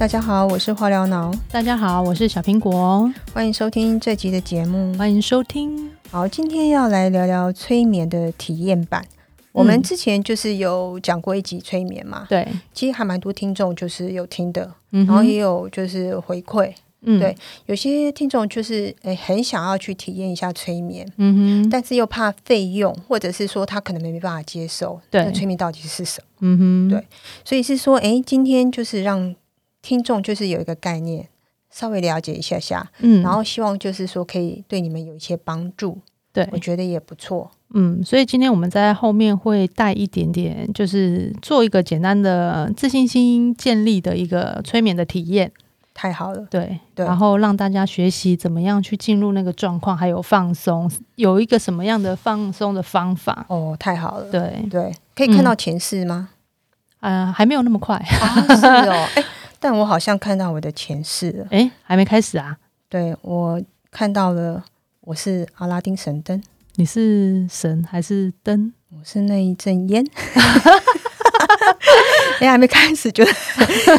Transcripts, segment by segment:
大家好，我是化疗脑，大家好，我是小苹果，欢迎收听这集的节目。欢迎收听。好，今天要来聊聊催眠的体验版。我们之前就是有讲过一集催眠嘛，对，其实还蛮多听众就是有听的，嗯然后也有就是回馈，嗯。对，有些听众就是诶很想要去体验一下催眠，嗯哼，但是又怕费用，或者是说他可能没办法接受，对。那催眠到底是什么？嗯哼，对所以是说，诶，今天就是让听众就是有一个概念，稍微了解一下下，嗯，然后希望就是说可以对你们有一些帮助，对，我觉得也不错。嗯，所以今天我们在后面会带一点点，就是做一个简单的自信心建立的一个催眠的体验，太好了，对，对。然后让大家学习怎么样去进入那个状况，还有放松，有一个什么样的放松的方法，哦，太好了，对，对，可以看到前世吗？呃，还没有那么快，啊，是哦，哎，但我好像看到我的前世了，哎，还没开始啊，对我看到了，我是阿拉丁神灯，你是神还是灯？我是那一阵烟。哎，还没开始就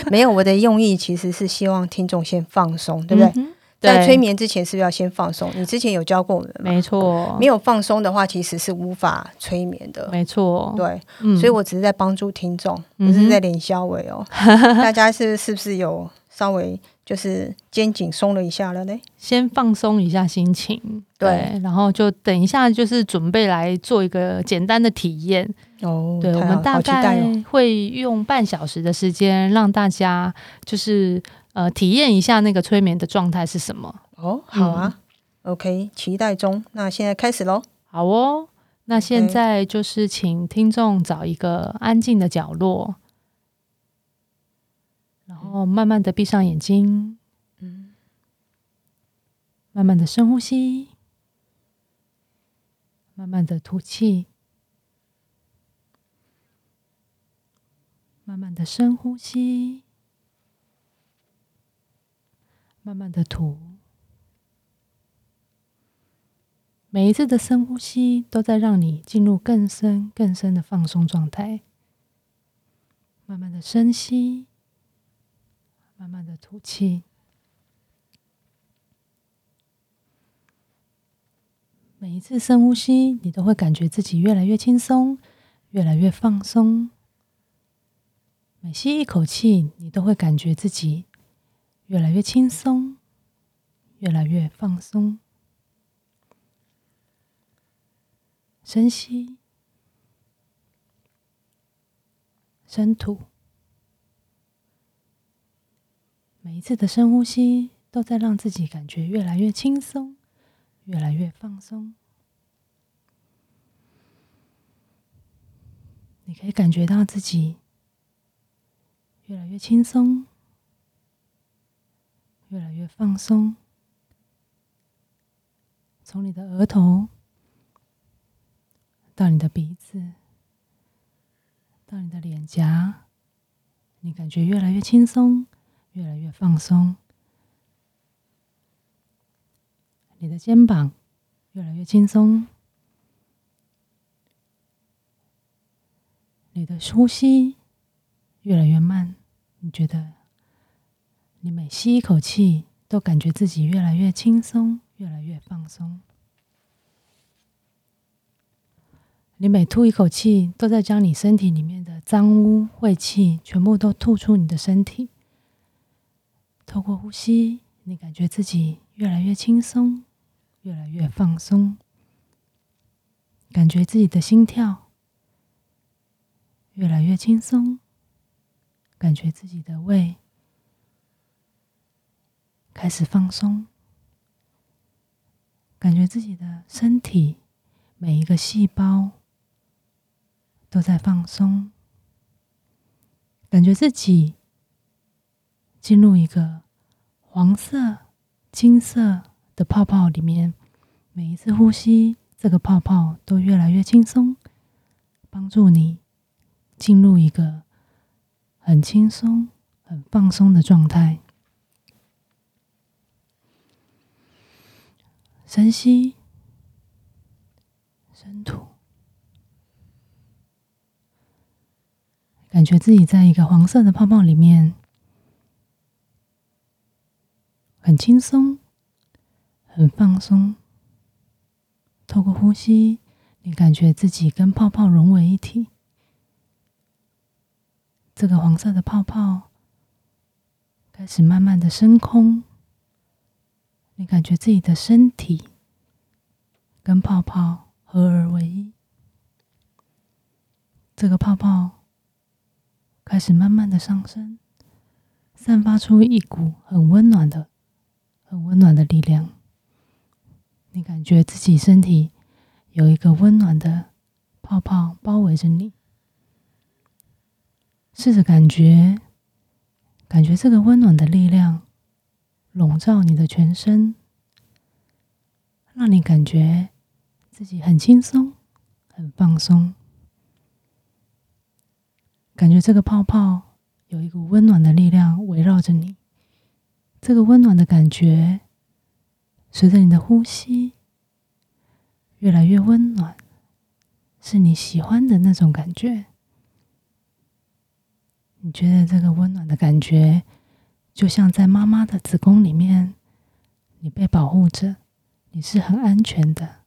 没有。我的用意其实是希望听众先放松，对不对？在催眠之前，是不是要先放松？你之前有教过我们？没错，没有放松的话，其实是无法催眠的。没错，对，嗯所以我只是在帮助听众，不嗯是在连消尾哦。大家是是不是有稍微就是肩颈松了一下了呢？先放松一下心情，对然后就等一下就是准备来做一个简单的体验。哦，对，我们大概哦。会用半小时的时间，让大家就是呃体验一下那个催眠的状态是什么。哦，好啊、o k 期待中。那现在开始喽。好哦，那现在就是请听众找一个安静的角落，然后慢慢的闭上眼睛，嗯，慢慢的深呼吸，慢慢的吐气，慢慢的深呼吸，慢慢的吐。每一次的深呼吸都在让你进入更深、更深的放松状态。慢慢的深吸，慢慢的吐气。每一次深呼吸，你都会感觉自己越来越轻松，越来越放松。每吸一口气，你都会感觉自己越来越轻松，越来越放松。深吸，深吐。每一次的深呼吸，都在让自己感觉越来越轻松，越来越放松。你可以感觉到自己越来越轻松，越来越放松。从你的额头到你的鼻子，到你的脸颊，你感觉越来越轻松，越来越放松。你的肩膀越来越轻松，你的呼吸越来越慢。你觉得你每吸一口气，都感觉自己越来越轻松，越来越放松。你每吐一口气，都在将你身体里面的脏污、晦气全部都吐出你的身体。透过呼吸，你感觉自己越来越轻松，越来越放松，感觉自己的心跳越来越轻松，感觉自己的胃开始放松，感觉自己的身体每一个细胞都在放松，感觉自己进入一个黄色、金色的泡泡里面。每一次呼吸，这个泡泡都越来越轻松，帮助你进入一个很轻松、很放松的状态。深吸，深吐，感觉自己在一个黄色的泡泡里面，很轻松，很放松。透过呼吸，你感觉自己跟泡泡融为一体。这个黄色的泡泡开始慢慢的升空，你感觉自己的身体跟泡泡合而为一。这个泡泡开始慢慢的上升，散发出一股很温暖的、很温暖的力量。你感觉自己身体有一个温暖的泡泡包围着你，试着感觉，感觉这个温暖的力量笼罩你的全身，让你感觉自己很轻松、很放松。感觉这个泡泡有一股温暖的力量围绕着你，这个温暖的感觉。随着你的呼吸越来越温暖，是你喜欢的那种感觉。你觉得这个温暖的感觉，就像在妈妈的子宫里面，你被保护着，你是很安全的。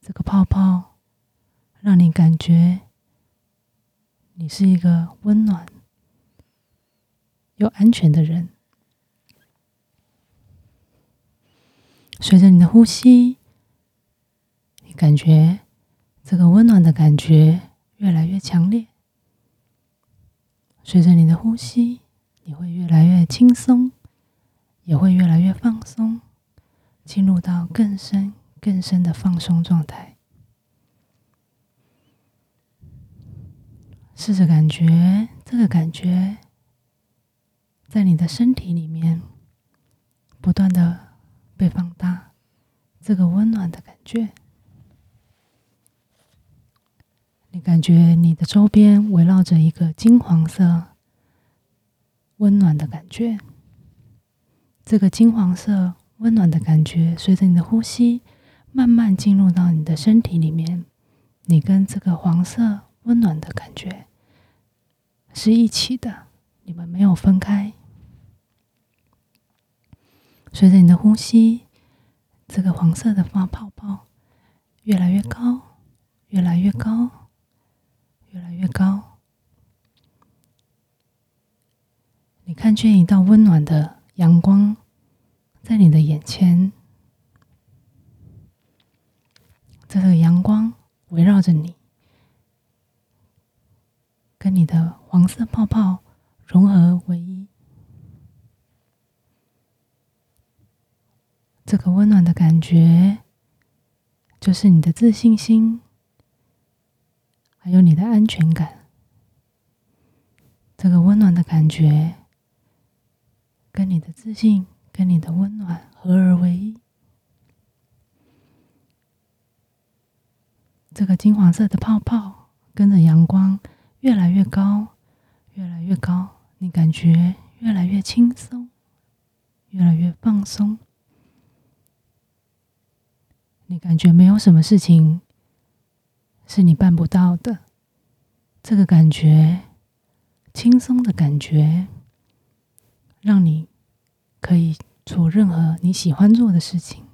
这个泡泡让你感觉你是一个温暖又安全的人。随着你的呼吸，你感觉这个温暖的感觉越来越强烈。随着你的呼吸，你会越来越轻松，也会越来越放松，进入到更深、更深的放松状态。试着感觉这个感觉在你的身体里面不断的。被放大，这个温暖的感觉，你感觉你的周边围绕着一个金黄色温暖的感觉。这个金黄色温暖的感觉，随着你的呼吸慢慢进入到你的身体里面，你跟这个黄色温暖的感觉是一起的，你们没有分开。随着你的呼吸，这个黄色的发泡泡越来越高，越来越高，越来越高。你看见一道温暖的阳光在你的眼前，这个阳光围绕着你，跟你的黄色泡泡融合为一。这个温暖的感觉，就是你的自信心，还有你的安全感。这个温暖的感觉，跟你的自信、跟你的温暖合而为一。这个金黄色的泡泡，跟着阳光越来越高，越来越高，你感觉越来越轻松，越来越放松。你感觉没有什么事情是你办不到的，这个感觉，轻松的感觉，让你可以做任何你喜欢做的事情。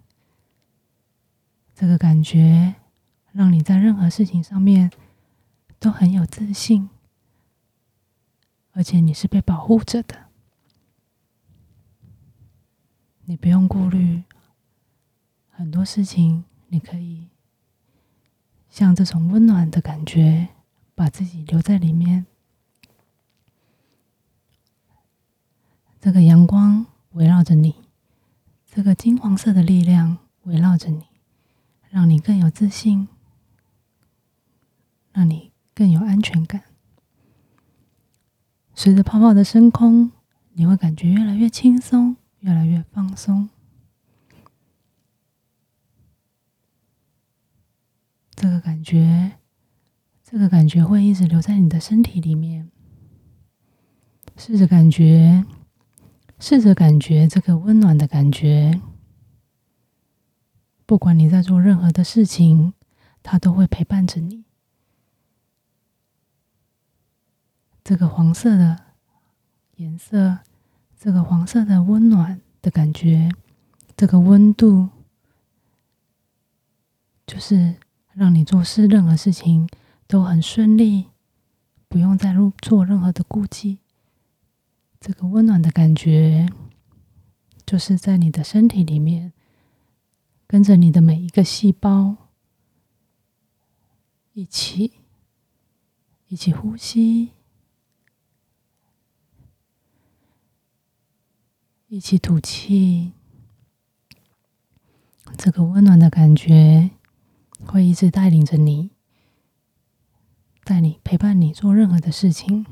这个感觉让你在任何事情上面都很有自信，而且你是被保护着的，你不用顾虑很多事情。你可以像这种温暖的感觉，把自己留在里面。这个阳光围绕着你，这个金黄色的力量围绕着你，让你更有自信，让你更有安全感。随着泡泡的升空，你会感觉越来越轻松，越来越放松。这个感觉，这个感觉会一直留在你的身体里面。试着感觉，试着感觉这个温暖的感觉。不管你在做任何的事情，它都会陪伴着你。这个黄色的颜色，这个黄色的温暖的感觉，这个温度，就是让你做事任何事情都很顺利，不用再做任何的顾忌。这个温暖的感觉，就是在你的身体里面，跟着你的每一个细胞一起一起呼吸。一起吐气，这个温暖的感觉会一直带领着你，带你陪伴你做任何的事情。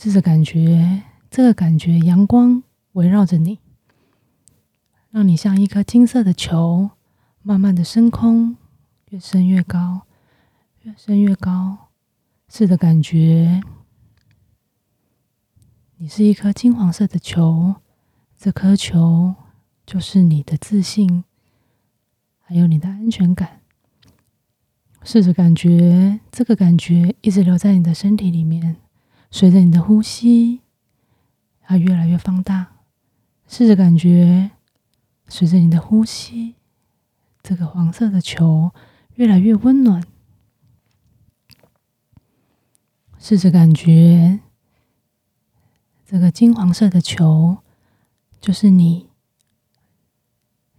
试着感觉这个感觉，阳光围绕着你，让你像一颗金色的球，慢慢的升空，越升越高，越升越高。试着感觉。你是一颗金黄色的球，这颗球就是你的自信，还有你的安全感。试着感觉这个感觉一直留在你的身体里面，随着你的呼吸，它越来越放大。试着感觉随着你的呼吸，这个黄色的球越来越温暖。试着感觉。这个金黄色的球，就是你。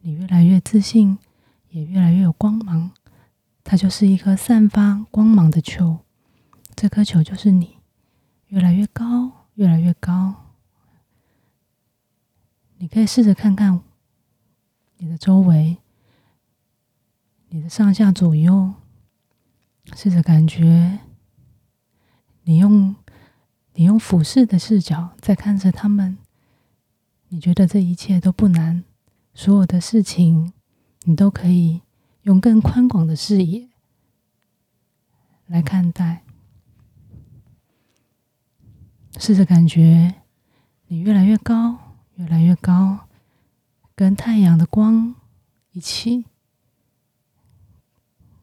你越来越自信，也越来越有光芒。它就是一颗散发光芒的球。这颗球就是你，越来越高，越来越高。你可以试着看看你的周围，你的上下左右，试着感觉，你用。你用俯视的视角在看着他们，你觉得这一切都不难，所有的事情你都可以用更宽广的视野来看待。试着感觉你越来越高，越来越高，跟太阳的光一起，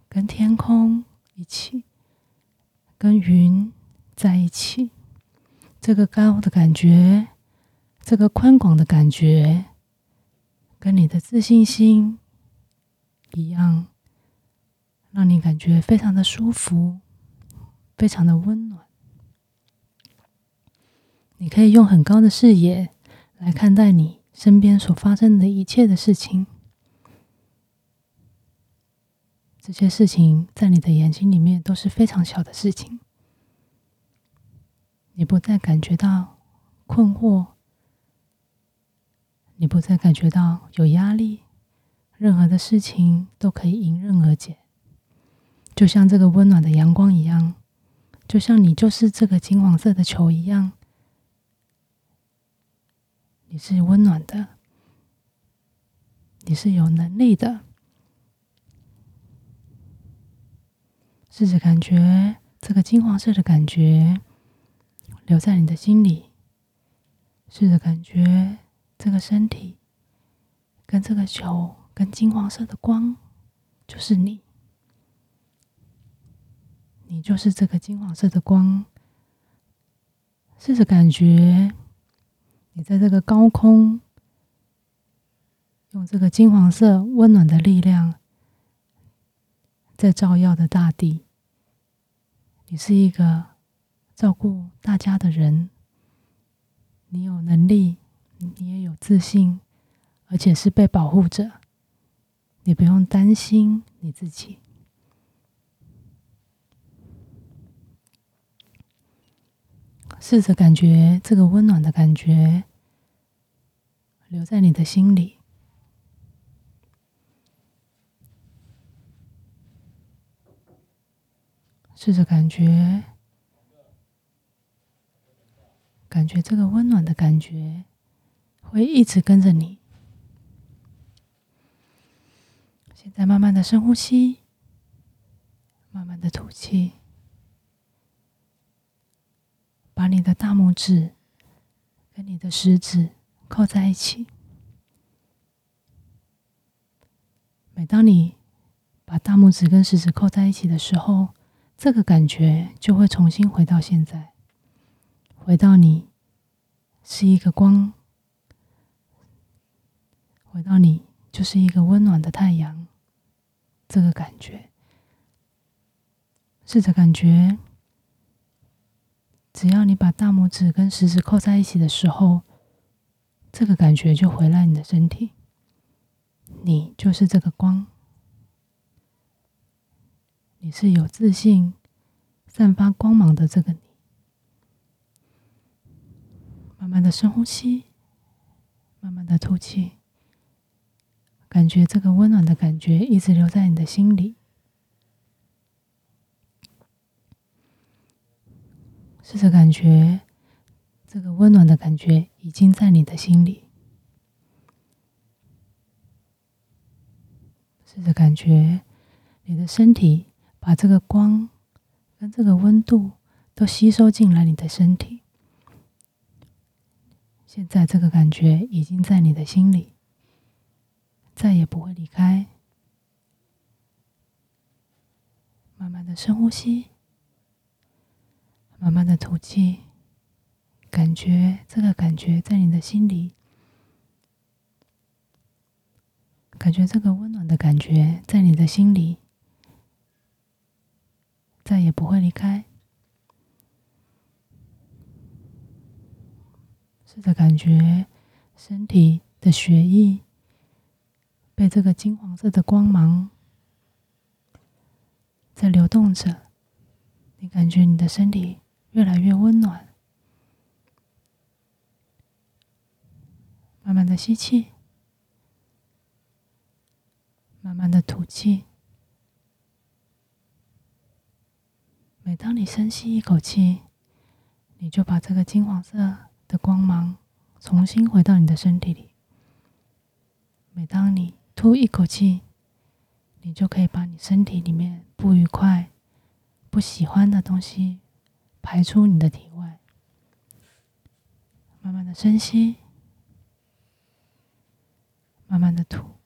跟天空一起，跟云在一起。这个高的感觉，这个宽广的感觉，跟你的自信心一样，让你感觉非常的舒服，非常的温暖。你可以用很高的视野来看待你身边所发生的一切的事情，这些事情在你的眼睛里面都是非常小的事情。你不再感觉到困惑，你不再感觉到有压力，任何的事情都可以迎刃而解，就像这个温暖的阳光一样，就像你就是这个金黄色的球一样，你是温暖的，你是有能力的，试着感觉这个金黄色的感觉。留在你的心里，试着感觉这个身体跟这个球跟金黄色的光，就是你，你就是这个金黄色的光。试着感觉你在这个高空，用这个金黄色温暖的力量，在照耀的大地。你是一个。照顾大家的人，你有能力，你也有自信，而且是被保护着。你不用担心你自己。试着感觉这个温暖的感觉留在你的心里，试着感觉。感觉这个温暖的感觉会一直跟着你。现在慢慢的深呼吸，慢慢的吐气，把你的大拇指跟你的食指扣在一起。每当你把大拇指跟食指扣在一起的时候，这个感觉就会重新回到现在。回到你是一个光，回到你就是一个温暖的太阳，这个感觉，试着感觉，只要你把大拇指跟食指扣在一起的时候，这个感觉就回来你的身体，你就是这个光，你是有自信、散发光芒的这个你。慢慢的深呼吸，慢慢的吐气，感觉这个温暖的感觉一直留在你的心里。试着感觉这个温暖的感觉已经在你的心里。试着感觉你的身体把这个光跟这个温度都吸收进来，你的身体。现在这个感觉已经在你的心里，再也不会离开。慢慢的深呼吸，慢慢的吐气，感觉这个感觉在你的心里，感觉这个温暖的感觉在你的心里，再也不会离开。试着感觉身体的血液被这个金黄色的光芒在流动着，你感觉你的身体越来越温暖。慢慢的吸气，慢慢的吐气。每当你深吸一口气，你就把这个金黄色。的光芒重新回到你的身体里。每当你吐一口气，你就可以把你身体里面不愉快、不喜欢的东西排出你的体外。慢慢的深吸，慢慢的吐。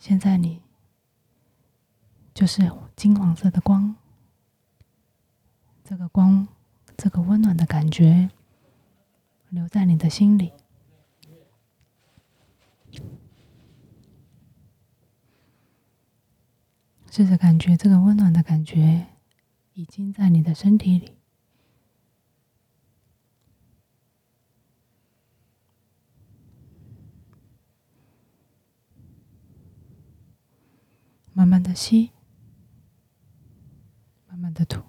现在你就是金黄色的光，这个光。这个温暖的感觉留在你的心里，试着感觉这个温暖的感觉已经在你的身体里，慢慢的吸，慢慢的吐。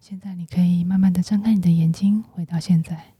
现在你可以慢慢的张开你的眼睛，回到现在。